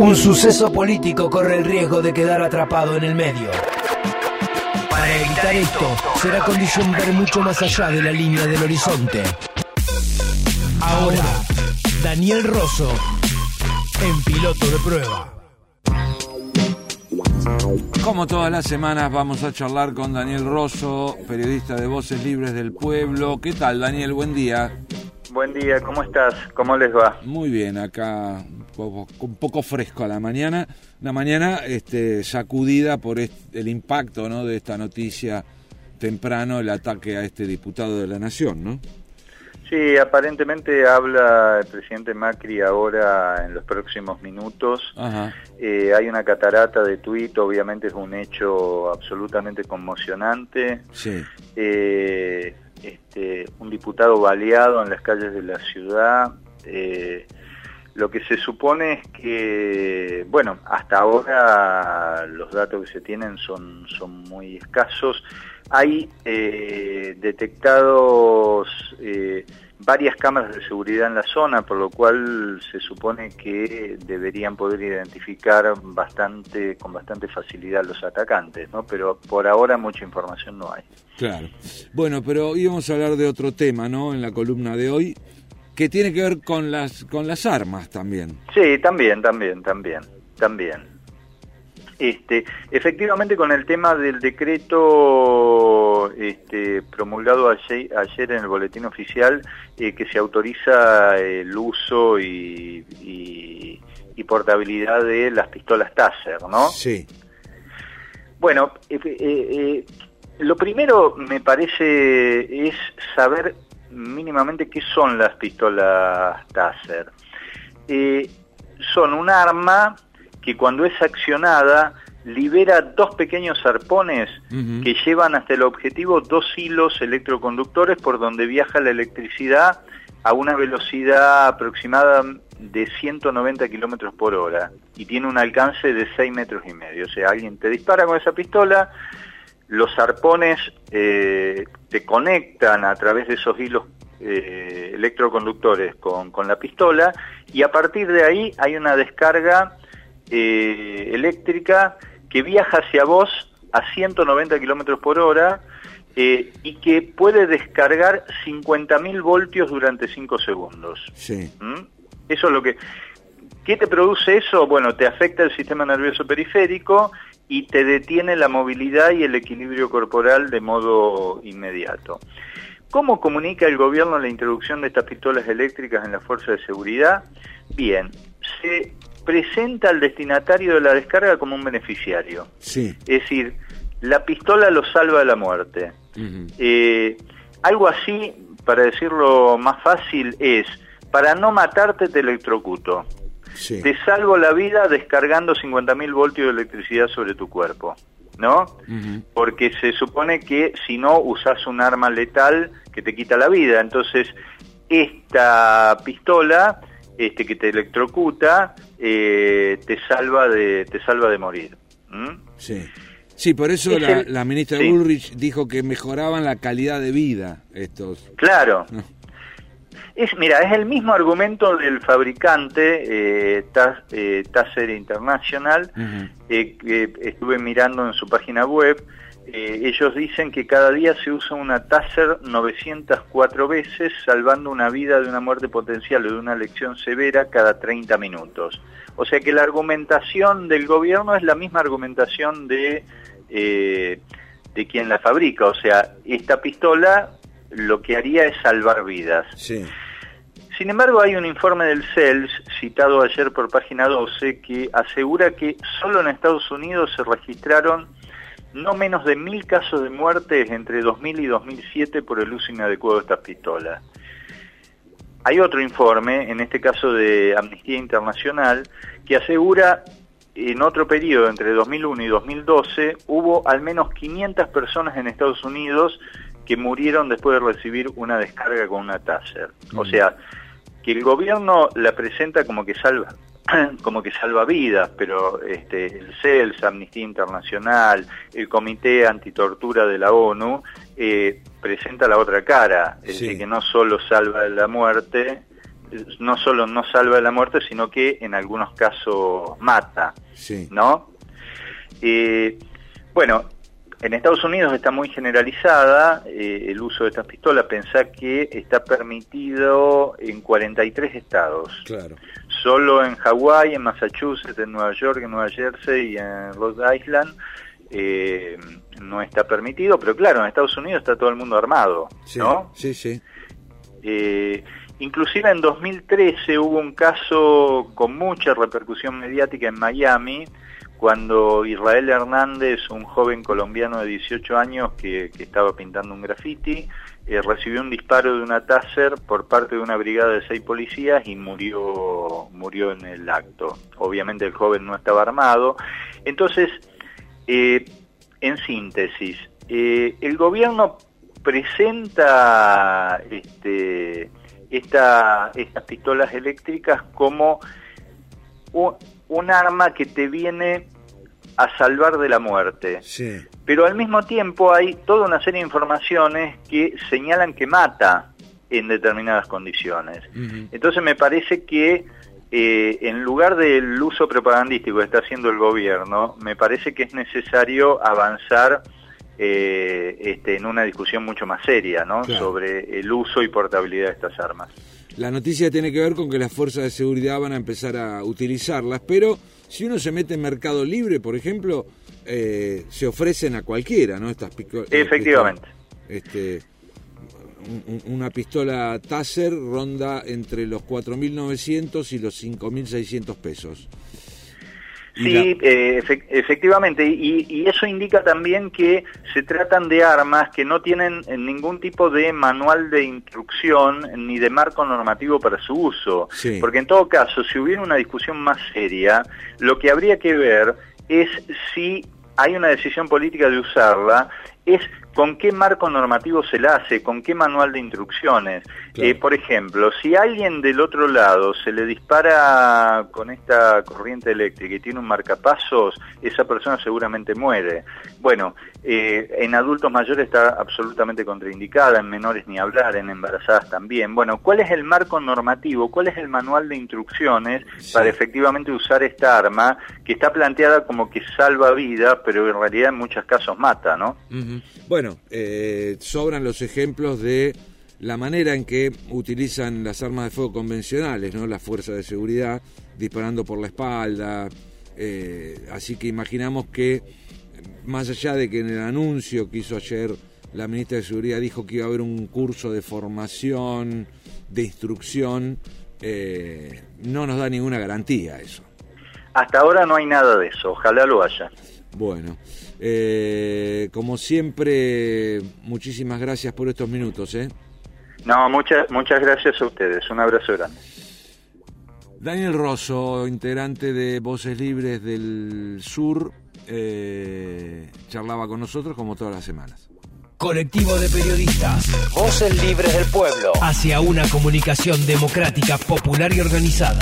Un suceso político corre el riesgo de quedar atrapado en el medio. Para evitar esto, será condición ver mucho más allá de la línea del horizonte. Ahora, Daniel Rosso, en piloto de prueba. Como todas las semanas vamos a charlar con Daniel Rosso, periodista de Voces Libres del Pueblo. ¿Qué tal, Daniel? Buen día. Buen día, ¿cómo estás? ¿Cómo les va? Muy bien, acá un poco, fresco a la mañana. Una mañana este, sacudida por el impacto ¿no? de esta noticia temprano, el ataque a este diputado de la Nación, ¿no? Sí, aparentemente habla el presidente Macri ahora en los próximos minutos. Eh, hay una catarata de tuit, obviamente es un hecho absolutamente conmocionante. Sí. Eh, este, un diputado baleado en las calles de la ciudad. Eh, lo que se supone es que, bueno, hasta ahora los datos que se tienen son, son muy escasos. Hay eh, detectados eh, varias cámaras de seguridad en la zona, por lo cual se supone que deberían poder identificar bastante, con bastante facilidad los atacantes, ¿no? Pero por ahora mucha información no hay. Claro. Bueno, pero íbamos a hablar de otro tema, ¿no? En la columna de hoy que tiene que ver con las con las armas también. Sí, también, también, también, también. Este, efectivamente con el tema del decreto este, promulgado ayer, ayer, en el boletín oficial eh, que se autoriza el uso y, portabilidad de las pistolas Taser, ¿no? Sí. Bueno, eh, eh, lo primero me parece es saber mínimamente qué son las pistolas Taser. Eh, son un arma que cuando es accionada libera dos pequeños arpones que llevan hasta el objetivo dos hilos electroconductores por donde viaja la electricidad a una velocidad aproximada de 190 kilómetros por hora y tiene un alcance de 6 metros y medio. O sea, alguien te dispara con esa pistola, los arpones eh, te conectan a través de esos hilos eh, electroconductores con, la pistola y a partir de ahí hay una descarga eh, eléctrica que viaja hacia vos a 190 kilómetros por hora y que puede descargar 50.000 voltios durante 5 segundos. Sí. ¿Mm? Eso es lo que... ¿Qué te produce eso? Bueno, te afecta el sistema nervioso periférico y te detiene la movilidad y el equilibrio corporal de modo inmediato. ¿Cómo comunica el gobierno la introducción de estas pistolas eléctricas en la fuerza de seguridad? Bien, se presenta al destinatario de la descarga como un beneficiario. Sí. Es decir, la pistola lo salva de la muerte. Eh, algo así, para decirlo más fácil, es, para no matarte te electrocuto. Te salvo la vida descargando 50.000 voltios de electricidad sobre tu cuerpo, ¿no? Porque se supone que si no usas un arma letal que te quita la vida. Entonces, esta pistola este, que te electrocuta eh, te salva de te salva de morir. Sí. Sí, por eso la, ministra Ulrich dijo que mejoraban la calidad de vida estos. Claro. Es, mira, es el mismo argumento del fabricante eh, eh Taser International, eh, que estuve mirando en su página web. Eh, ellos dicen que cada día se usa una Taser 904 veces, salvando una vida de una muerte potencial o de una lección severa cada 30 minutos. O sea que la argumentación del gobierno es la misma argumentación de, de quien la fabrica. O sea, esta pistola lo que haría es salvar vidas. Sin embargo, hay un informe del CELS, citado ayer por página 12, que asegura que solo en Estados Unidos se registraron no menos de mil casos de muertes entre 2000 y 2007 por el uso inadecuado de estas pistolas. Hay otro informe, en este caso de Amnistía Internacional, que asegura en otro periodo, entre 2001 y 2012, hubo al menos 500 personas en Estados Unidos que murieron después de recibir una descarga con una Taser. O sea, que el gobierno la presenta como que salva como que salva vidas, pero este, el CELS, Amnistía Internacional, el Comité Antitortura de la ONU, eh, presenta la otra cara, es decir, que no solo salva la muerte no solo no salva la muerte, sino que en algunos casos mata, Sí. ¿no? Eh, bueno, en Estados Unidos está muy generalizada eh, el uso de estas pistolas. Pensá que está permitido en 43 estados. Claro. Solo en Hawái, en Massachusetts, en Nueva York, en Nueva Jersey y en Rhode Island eh, no está permitido. Pero claro, en Estados Unidos está todo el mundo armado, Sí, ¿no? sí, sí. Eh, inclusive en 2013 hubo un caso con mucha repercusión mediática en Miami, cuando Israel Hernández, un joven colombiano de 18 años que, estaba pintando un graffiti, eh, recibió un disparo de una Taser por parte de una brigada de seis policías y murió, murió en el acto. Obviamente el joven no estaba armado. Entonces, eh, en síntesis, eh, el gobierno presenta este, esta, estas pistolas eléctricas como un, un arma que te viene a salvar de la muerte. Sí. Pero al mismo tiempo hay toda una serie de informaciones que señalan que mata en determinadas condiciones. Entonces me parece que eh, en lugar del uso propagandístico que está haciendo el gobierno, me parece que es necesario avanzar eh, este, en una discusión mucho más seria ¿no? Claro. sobre el uso y portabilidad de estas armas. La noticia tiene que ver con que las fuerzas de seguridad van a empezar a utilizarlas, pero si uno se mete en Mercado Libre, por ejemplo, eh, se ofrecen a cualquiera, ¿no? Estas eh, Efectivamente. Este, un- una pistola Taser ronda entre los 4.900 y los 5.600 pesos. Sí, eh, efe- efectivamente, y, y eso indica también que se tratan de armas que no tienen eh, ningún tipo de manual de instrucción ni de marco normativo para su uso. Sí. Porque en todo caso, si hubiera una discusión más seria, lo que habría que ver es si hay una decisión política de usarla, es con qué marco normativo se la hace, con qué manual de instrucciones. Claro. Eh, por ejemplo, si a alguien del otro lado se le dispara con esta corriente eléctrica y tiene un marcapasos, esa persona seguramente muere. Bueno, eh, en adultos mayores está absolutamente contraindicada, en menores ni hablar, en embarazadas también. Bueno, ¿cuál es el marco normativo? ¿Cuál es el manual de instrucciones Sí. para efectivamente usar esta arma que está planteada como que salva vida, pero en realidad en muchos casos mata, ¿no? Ujú. Bueno, eh, sobran los ejemplos de la manera en que utilizan las armas de fuego convencionales, ¿no? Las fuerzas de seguridad disparando por la espalda. eh, así que imaginamos que, más allá de que en el anuncio que hizo ayer la ministra de Seguridad dijo que iba a haber un curso de formación, de instrucción, eh, no nos da ninguna garantía eso. Hasta ahora no hay nada de eso, ojalá lo haya. Bueno, eh, como siempre, muchísimas gracias por estos minutos. ¿eh? No, muchas muchas gracias a ustedes. Un abrazo grande. Daniel Rosso, integrante de Voces Libres del Sur, eh, charlaba con nosotros como todas las semanas. Colectivo de periodistas Voces libres del pueblo. hacia una comunicación democrática, popular y organizada.